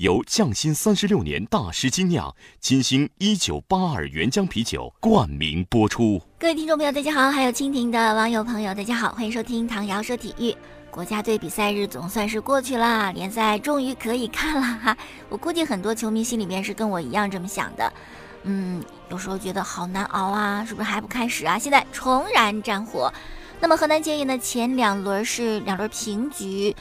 由匠心三十六年大师精酿金星一九八二原浆啤酒冠名播出。各位听众朋友，大家好；还有蜻蜓的网友朋友，大家好，欢迎收听唐瑶说体育。国家队比赛日总算是过去了，联赛终于可以看了哈。我估计很多球迷心里面是跟我一样这么想的，嗯，有时候觉得好难熬啊，是不是还不开始啊？现在重燃战火。那么河南建业呢，前两轮是两轮平局，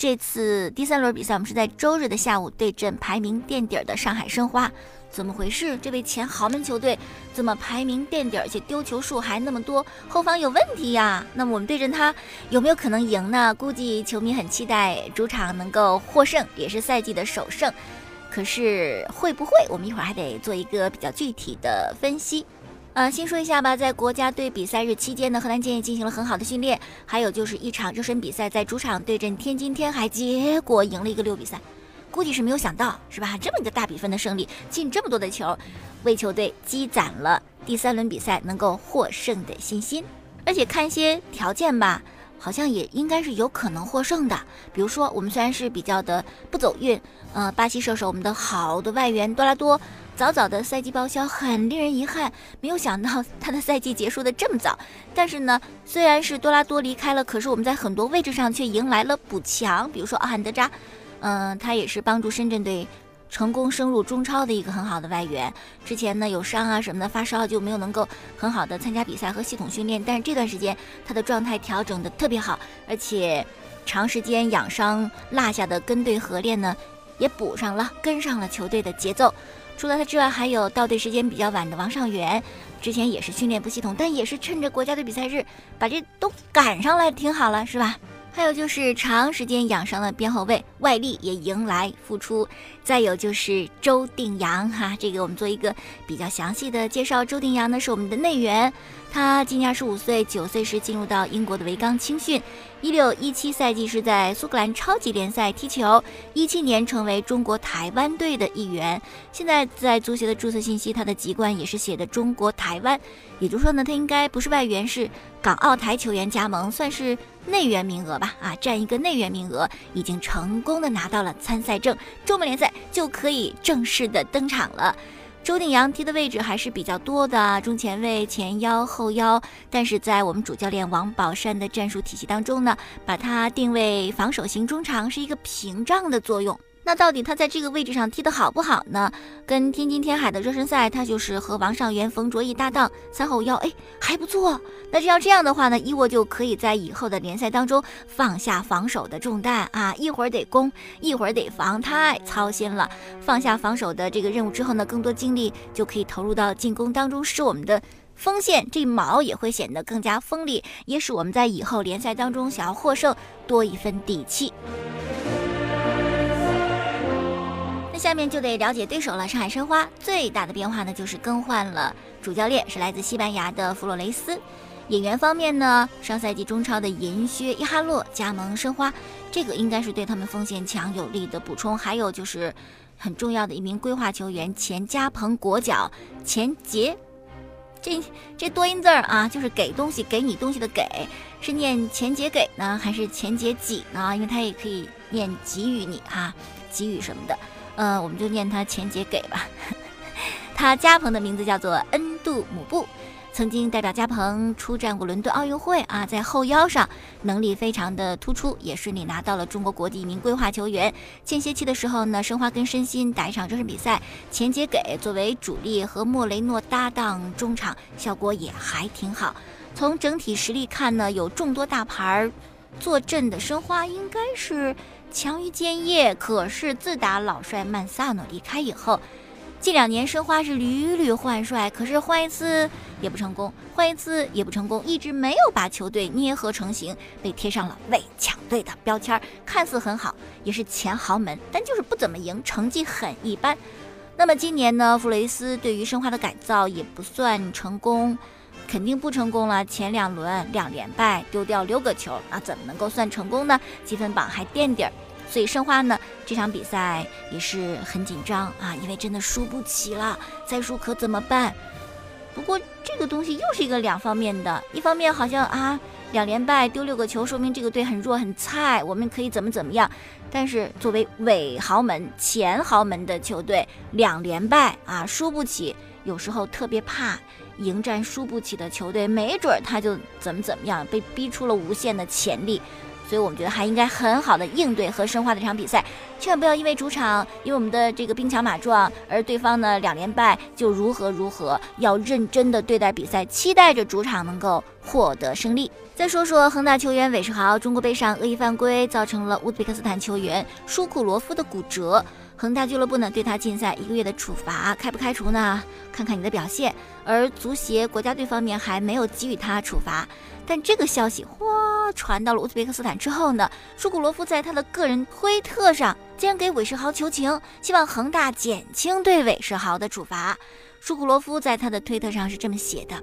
这次第三轮比赛我们是在周日的下午对阵排名垫底的上海申花。怎么回事？这位前豪门球队怎么排名垫底，而且丢球数还那么多，后防有问题呀？那么我们对阵他有没有可能赢呢？估计球迷很期待主场能够获胜，也是赛季的首胜。可是会不会？我们一会儿还得做一个比较具体的分析。呃，先说一下吧，在国家队比赛日期间呢，河南建业进行了很好的训练，还有就是一场热身比赛，在主场对阵天津天海，结果赢了一个六比三。估计是没有想到，是吧？这么一个大比分的胜利，进这么多的球，为球队积攒了第三轮比赛能够获胜的信心。而且看一些条件吧，好像也应该是有可能获胜的。比如说，我们虽然是比较的不走运，呃，巴西射手我们的好的外援多拉多，早早的赛季报销，很令人遗憾。没有想到他的赛季结束的这么早。但是呢，虽然是多拉多离开了，可是我们在很多位置上却迎来了补强，比如说阿罕德扎。嗯，他也是帮助深圳队成功升入中超的一个很好的外援。之前呢有伤啊什么的，发烧就没有能够很好的参加比赛和系统训练。但是这段时间他的状态调整的特别好，而且长时间养伤落下的跟队合练呢也补上了，跟上了球队的节奏。除了他之外，还有到队时间比较晚的王上源，之前也是训练不系统，但也是趁着国家队比赛日把这都赶上来，挺好了，是吧？还有就是长时间养伤的边后卫外力也迎来复出，再有就是周定洋哈，这个我们做一个比较详细的介绍。周定洋呢是我们的内援，他今年二十五岁，九岁时进入到英国的维冈青训，一六一七赛季是在苏格兰超级联赛踢球，一七年成为中国台湾队的一员。现在在足协的注册信息，他的籍贯也是写的中国台湾，也就是说呢，他应该不是外援，是港澳台球员加盟，算是。内援名额吧，啊，占一个内援名额，已经成功的拿到了参赛证，中美联赛就可以正式的登场了。周定洋踢的位置还是比较多的，中前卫、前腰、后腰，但是在我们主教练王宝山的战术体系当中呢，把他定位防守型中场，是一个屏障的作用。那到底他在这个位置上踢得好不好呢？跟天津天海的热身赛，他就是和王上元、冯卓毅搭档三后腰，哎，还不错。那这要这样的话呢，伊沃就可以在以后的联赛当中放下防守的重担啊，一会儿得攻，一会儿得防，太操心了。放下防守的这个任务之后呢，更多精力就可以投入到进攻当中，使我们的锋线这矛也会显得更加锋利，也使我们在以后联赛当中想要获胜多一分底气。下面就得了解对手了。上海申花最大的变化呢，就是更换了主教练，是来自西班牙的弗洛雷斯。演员方面呢，上赛季中超的银靴伊哈洛加盟申花，这个应该是对他们锋线强有力的补充。还有就是很重要的一名规划球员钱加鹏国脚钱杰，这这多音字儿啊，就是给东西给你东西的给，是念钱杰给呢，还是钱杰给呢？因为他也可以念给予你哈，给予什么的。呃，我们就念他钱杰给吧。他加蓬的名字叫做恩杜姆布，曾经代表加蓬出战过伦敦奥运会啊，在后腰上能力非常的突出，也顺利拿到了中国国际一名规划球员。间歇期的时候呢，申花跟申鑫打一场热身比赛，钱杰给作为主力和莫雷诺搭档中场，效果也还挺好。从整体实力看呢，有众多大牌坐镇的申花应该是。强于建业，可是自打老帅曼萨诺离开以后，近两年申花是屡屡换帅，可是换一次也不成功，换一次也不成功，一直没有把球队捏合成型，被贴上了伪强队的标签，看似很好，也是前豪门，但就是不怎么赢，成绩很一般。那么今年呢，弗雷斯对于申花的改造也不算成功。肯定不成功了。前两轮两连败，丢掉六个球，那怎么能够算成功呢？积分榜还垫底儿。所以申花呢这场比赛也是很紧张啊，因为真的输不起了，再输可怎么办？不过这个东西又是一个两方面的，一方面好像啊两连败丢六个球，说明这个队很弱很菜，我们可以怎么怎么样。但是作为伪豪门前豪门的球队，两连败啊输不起，有时候特别怕迎战输不起的球队，没准他就怎么怎么样，被逼出了无限的潜力。所以我们觉得还应该很好的应对和深化这场比赛，千万不要因为主场因为我们的这个兵强马壮，而对方呢两连败就如何如何，要认真的对待比赛，期待着主场能够获得胜利。再说说恒大球员韦世豪，中国杯上恶意犯规，造成了乌兹别克斯坦球员舒库罗夫的骨折。恒大俱乐部呢对他禁赛一个月的处罚，开不开除呢？看看你的表现。而足协国家队方面还没有给予他处罚，但这个消息哗传到了乌兹别克斯坦之后呢，舒库罗夫在他的个人推特上竟然给韦世豪求情，希望恒大减轻对韦世豪的处罚。舒库罗夫在他的推特上是这么写的：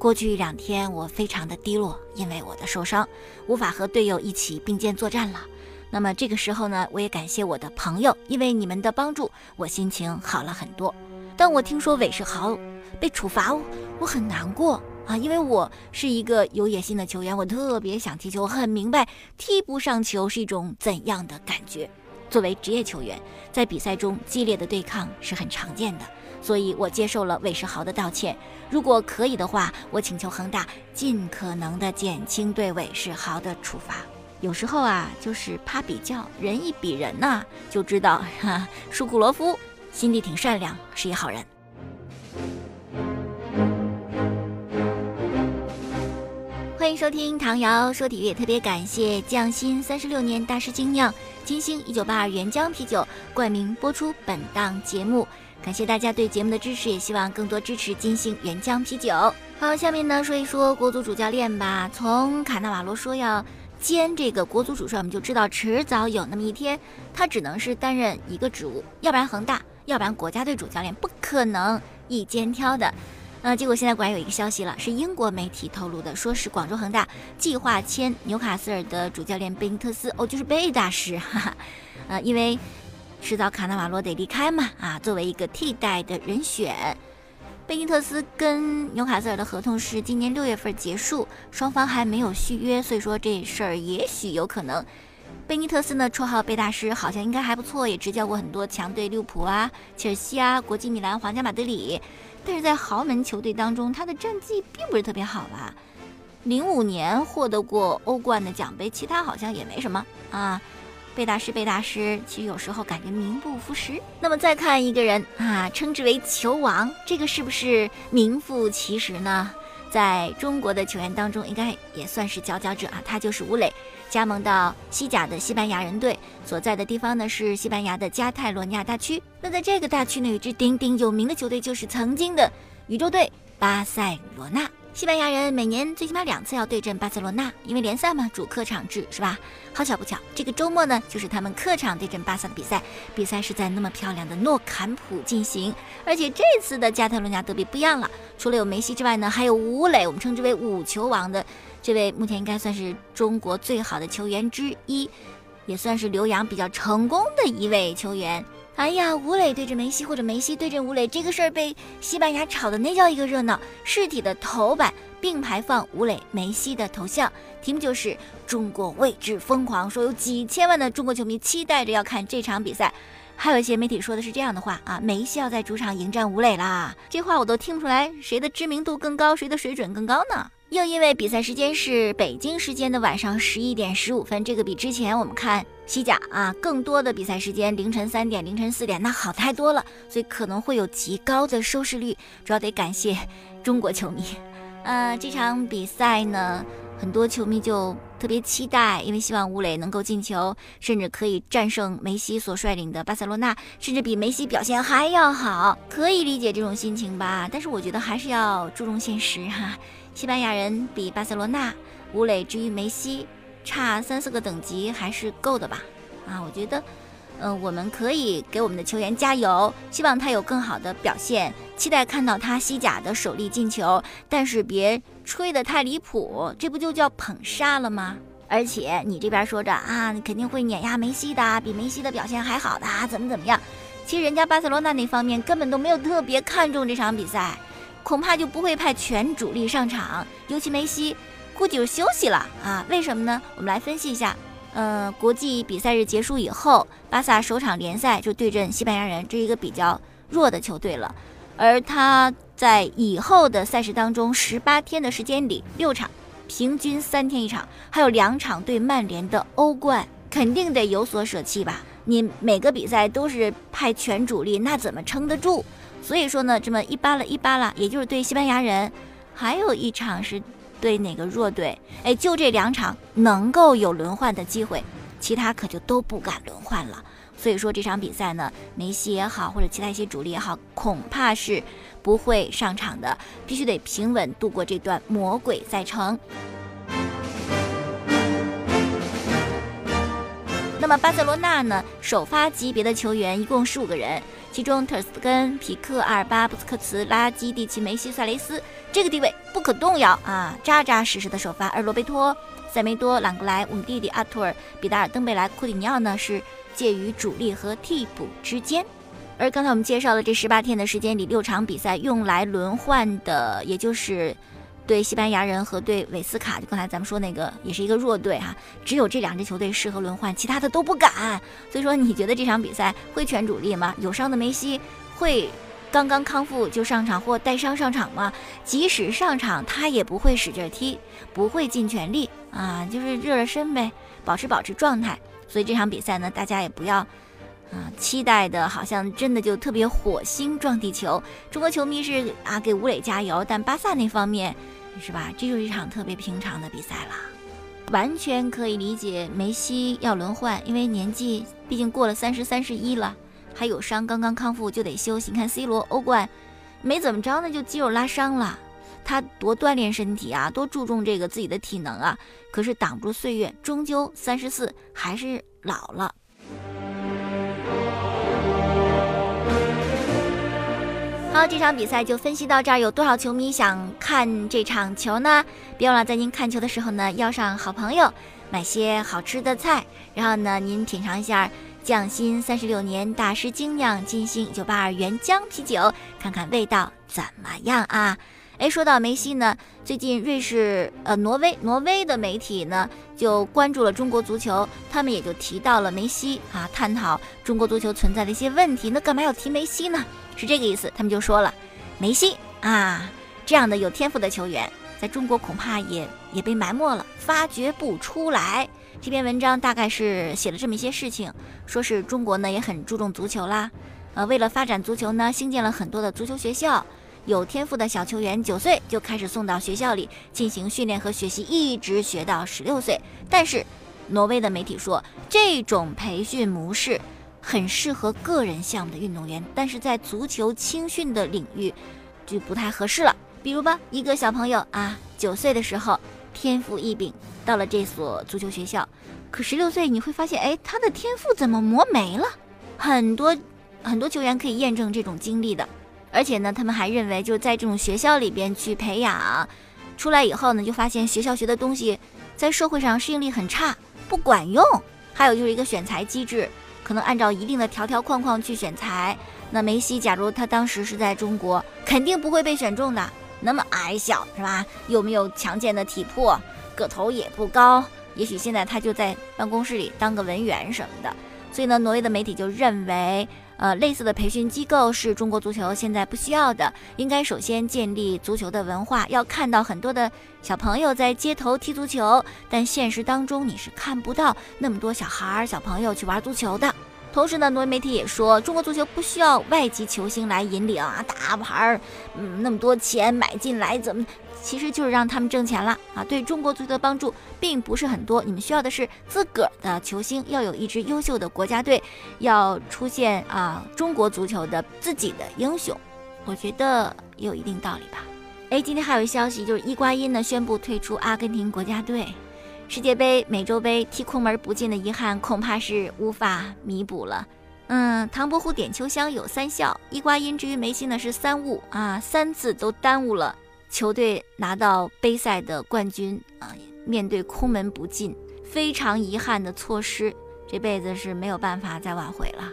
过去一两天我非常的低落，因为我的受伤，无法和队友一起并肩作战了。那么这个时候呢，我也感谢我的朋友，因为你们的帮助，我心情好了很多。当我听说韦世豪被处罚，我很难过啊，因为我是一个有野心的球员，我特别想踢球，我很明白踢不上球是一种怎样的感觉。作为职业球员，在比赛中激烈的对抗是很常见的，所以我接受了韦世豪的道歉。如果可以的话，我请求恒大尽可能的减轻对韦世豪的处罚。有时候啊，就是怕比较，人一比人呐，就知道哈，舒库罗夫心地挺善良，是一好人。欢迎收听唐瑶说体育，特别感谢匠心三十六年大师精酿金星一九八二原浆啤酒冠名播出本档节目，感谢大家对节目的支持，也希望更多支持金星原浆啤酒。好，下面呢说一说国足主教练吧，从卡纳瓦罗说要。兼这个国足主帅，我们就知道迟早有那么一天，他只能是担任一个职务，要不然恒大，要不然国家队主教练，不可能一肩挑的。呃，结果现在果然有一个消息了，是英国媒体透露的，说是广州恒大计划签纽卡斯尔的主教练贝尼特斯，哦，就是贝大师，哈哈，呃，因为迟早卡纳瓦罗得离开嘛，啊，作为一个替代的人选。贝尼特斯跟纽卡斯尔的合同是今年六月份结束，双方还没有续约，所以说这事儿也许有可能。贝尼特斯呢，绰号贝大师，好像应该还不错，也执教过很多强队，利物浦啊、切尔西啊、国际米兰、皇家马德里。但是在豪门球队当中，他的战绩并不是特别好吧？零五年获得过欧冠的奖杯，其他好像也没什么啊。贝大师，贝大师，其实有时候感觉名不副实。那么再看一个人啊，称之为球王，这个是不是名副其实呢？在中国的球员当中，应该也算是佼佼者啊。他就是吴磊，加盟到西甲的西班牙人队，所在的地方呢是西班牙的加泰罗尼亚大区。那在这个大区呢，有一支鼎鼎有名的球队，就是曾经的宇宙队巴塞罗那。西班牙人每年最起码两次要对阵巴塞罗那，因为联赛嘛，主客场制是吧？好巧不巧，这个周末呢，就是他们客场对阵巴萨的比赛。比赛是在那么漂亮的诺坎普进行，而且这次的加泰罗尼亚德比不一样了，除了有梅西之外呢，还有吴磊，我们称之为“五球王”的这位，目前应该算是中国最好的球员之一，也算是留洋比较成功的一位球员。哎呀，吴磊对阵梅西，或者梅西对阵吴磊，这个事儿被西班牙炒的那叫一个热闹。实体的头版并排放吴磊、梅西的头像，题目就是“中国为之疯狂”，说有几千万的中国球迷期待着要看这场比赛。还有一些媒体说的是这样的话啊，梅西要在主场迎战吴磊啦，这话我都听不出来谁的知名度更高，谁的水准更高呢？又因为比赛时间是北京时间的晚上十一点十五分，这个比之前我们看西甲啊更多的比赛时间凌晨三点、凌晨四点，那好太多了，所以可能会有极高的收视率。主要得感谢中国球迷。呃，这场比赛呢，很多球迷就特别期待，因为希望吴磊能够进球，甚至可以战胜梅西所率领的巴塞罗那，甚至比梅西表现还要好。可以理解这种心情吧？但是我觉得还是要注重现实哈。西班牙人比巴塞罗那，吴磊至于梅西，差三四个等级还是够的吧？啊，我觉得，嗯，我们可以给我们的球员加油，希望他有更好的表现，期待看到他西甲的首粒进球，但是别吹得太离谱，这不就叫捧杀了吗？而且你这边说着啊，肯定会碾压梅西的，比梅西的表现还好的，怎么怎么样？其实人家巴塞罗那那方面根本都没有特别看重这场比赛，恐怕就不会派全主力上场，尤其梅西估计就休息了啊？为什么呢？我们来分析一下。呃，国际比赛日结束以后，巴萨首场联赛就对阵西班牙人，这一个比较弱的球队了。而他在以后的赛事当中，十八天的时间里，六场，平均三天一场，还有两场对曼联的欧冠，肯定得有所舍弃吧？你每个比赛都是派全主力，那怎么撑得住？所以说呢，这么一扒拉一扒拉，也就是对西班牙人，还有一场是。对哪个弱队？哎，就这两场能够有轮换的机会，其他可就都不敢轮换了。所以说这场比赛呢，梅西也好，或者其他一些主力也好，恐怕是不会上场的，必须得平稳度过这段魔鬼赛程。么巴塞罗那呢，首发级别的球员一共十五个人。其中，特尔斯根、皮克、阿尔巴、布斯克茨、拉基蒂奇、梅西、萨雷斯，这个地位不可动摇啊，扎扎实实的首发。而罗贝托、塞梅多、朗格莱、姆蒂蒂、阿图尔、比达尔、登贝莱、库蒂尼奥呢，是介于主力和替补之间。而刚才我们介绍的这十八天的时间里，六场比赛用来轮换的，也就是。对西班牙人和对韦斯卡，就刚才咱们说那个也是一个弱队哈，只有这两支球队适合轮换，其他的都不敢。所以说，你觉得这场比赛会全主力吗？有伤的梅西会刚刚康复就上场或带伤上场吗？即使上场，他也不会使劲踢，不会尽全力啊，就是热热身呗，保持保持状态。所以这场比赛呢，大家也不要啊期待的，好像真的就特别火星撞地球。中国球迷是啊给吴磊加油，但巴萨那方面。是吧？这就是一场特别平常的比赛了，完全可以理解梅西要轮换，因为年纪毕竟过了三十三十一了，还有伤，刚刚康复就得休息。你看 C 罗欧冠没怎么着，呢就肌肉拉伤了，他多锻炼身体啊，多注重这个自己的体能啊，可是挡不住岁月，终究三十四还是老了。好，这场比赛就分析到这儿。有多少球迷想看这场球呢？别忘了在您看球的时候呢，邀上好朋友，买些好吃的菜，然后呢，您品尝一下匠心三十六年大师精酿金星九八二原浆啤酒，看看味道怎么样啊？哎，说到梅西呢，最近瑞士、呃挪威、挪威的媒体呢就关注了中国足球，他们也就提到了梅西啊，探讨中国足球存在的一些问题。那干嘛要提梅西呢？是这个意思，他们就说了，梅西啊，这样的有天赋的球员，在中国恐怕也也被埋没了，发掘不出来。这篇文章大概是写了这么一些事情，说是中国呢也很注重足球啦，呃，为了发展足球呢，兴建了很多的足球学校，有天赋的小球员九岁就开始送到学校里进行训练和学习，一直学到十六岁。但是，挪威的媒体说，这种培训模式。很适合个人项目的运动员，但是在足球青训的领域就不太合适了。比如吧，一个小朋友啊，九岁的时候天赋异禀，到了这所足球学校，可十六岁你会发现，哎，他的天赋怎么磨没了？很多很多球员可以验证这种经历的，而且呢，他们还认为就是在这种学校里边去培养，出来以后呢，就发现学校学的东西在社会上适应力很差，不管用。还有就是一个选材机制。可能按照一定的条条框框去选材，那梅西假如他当时是在中国，肯定不会被选中的。那么矮小是吧？又没有强健的体魄，个头也不高，也许现在他就在办公室里当个文员什么的。所以呢，挪威的媒体就认为，呃，类似的培训机构是中国足球现在不需要的，应该首先建立足球的文化。要看到很多的小朋友在街头踢足球，但现实当中你是看不到那么多小孩儿、小朋友去玩足球的。同时呢，挪威媒体也说，中国足球不需要外籍球星来引领啊，大牌儿，嗯，那么多钱买进来，怎么，其实就是让他们挣钱了啊。对中国足球的帮助并不是很多，你们需要的是自个儿的球星，要有一支优秀的国家队，要出现啊中国足球的自己的英雄，我觉得也有一定道理吧。哎，今天还有一消息，就是伊瓜因呢宣布退出阿根廷国家队。世界杯、美洲杯踢空门不进的遗憾，恐怕是无法弥补了。嗯，唐伯虎点秋香有三笑，伊瓜因至于梅西呢是三误啊，三次都耽误了球队拿到杯赛的冠军啊。面对空门不进，非常遗憾的错失，这辈子是没有办法再挽回了。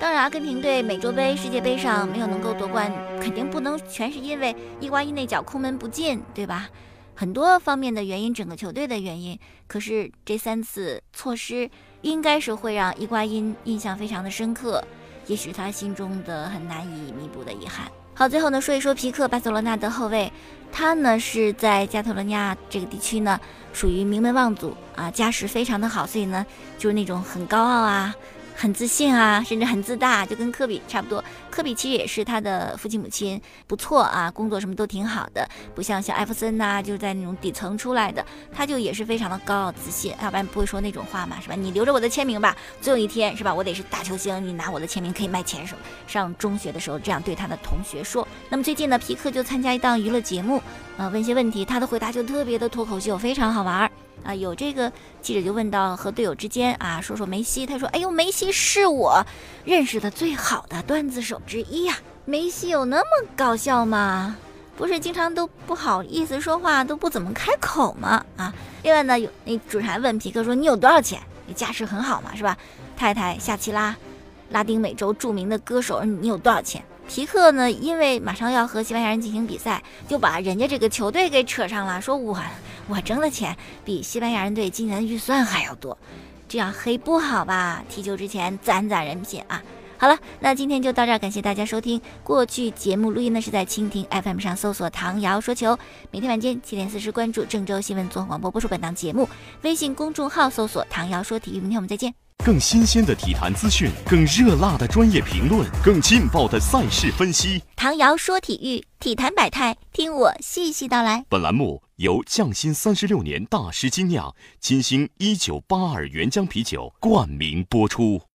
当然，阿根廷队美洲杯、世界杯上没有能够夺冠，肯定不能全是因为伊瓜因那脚空门不进，对吧？很多方面的原因，整个球队的原因。可是这三次错失，应该是会让伊瓜因印象非常的深刻，也许他心中的很难以弥补的遗憾。好，最后呢说一说皮克，巴塞罗那的后卫，他呢是在加泰罗尼亚这个地区呢，属于名门望族啊，家世非常的好，所以呢就是那种很高傲啊。很自信啊，甚至很自大，就跟科比差不多。科比其实也是他的父亲母亲不错啊，工作什么都挺好的，不像像艾弗森呐，就是在那种底层出来的，他就也是非常的高傲自信，要不然不会说那种话嘛，是吧？你留着我的签名吧，总有一天是吧？我得是大球星，你拿我的签名可以卖钱什么？上中学的时候这样对他的同学说。那么最近呢，皮克就参加一档娱乐节目，呃，问些问题，他的回答就特别的脱口秀，非常好玩儿。啊，有这个记者就问到和队友之间啊，说说梅西，他说：“哎呦，梅西是我认识的最好的段子手之一呀。梅西有那么搞笑吗？不是经常都不好意思说话，都不怎么开口吗？啊，另外呢，有那主持人问皮克说：你有多少钱？你家世很好嘛，是吧？太太夏奇拉，拉丁美洲著名的歌手，你有多少钱？”皮克呢？因为马上要和西班牙人进行比赛，就把人家这个球队给扯上了，说我我挣的钱比西班牙人队今年的预算还要多，这样黑不好吧？踢球之前攒攒人品啊！好了，那今天就到这儿，感谢大家收听。过去节目录音呢是在蜻蜓 FM 上搜索“唐瑶说球”，每天晚间七点四十关注郑州新闻综合广播播出本档节目，微信公众号搜索“唐瑶说体育”。明天我们再见。更新鲜的体坛资讯，更热辣的专业评论，更劲爆的赛事分析。唐瑶说体育，体坛百态，听我细细道来。本栏目由匠心三十六年大师精酿金星一九八二原浆啤酒冠名播出。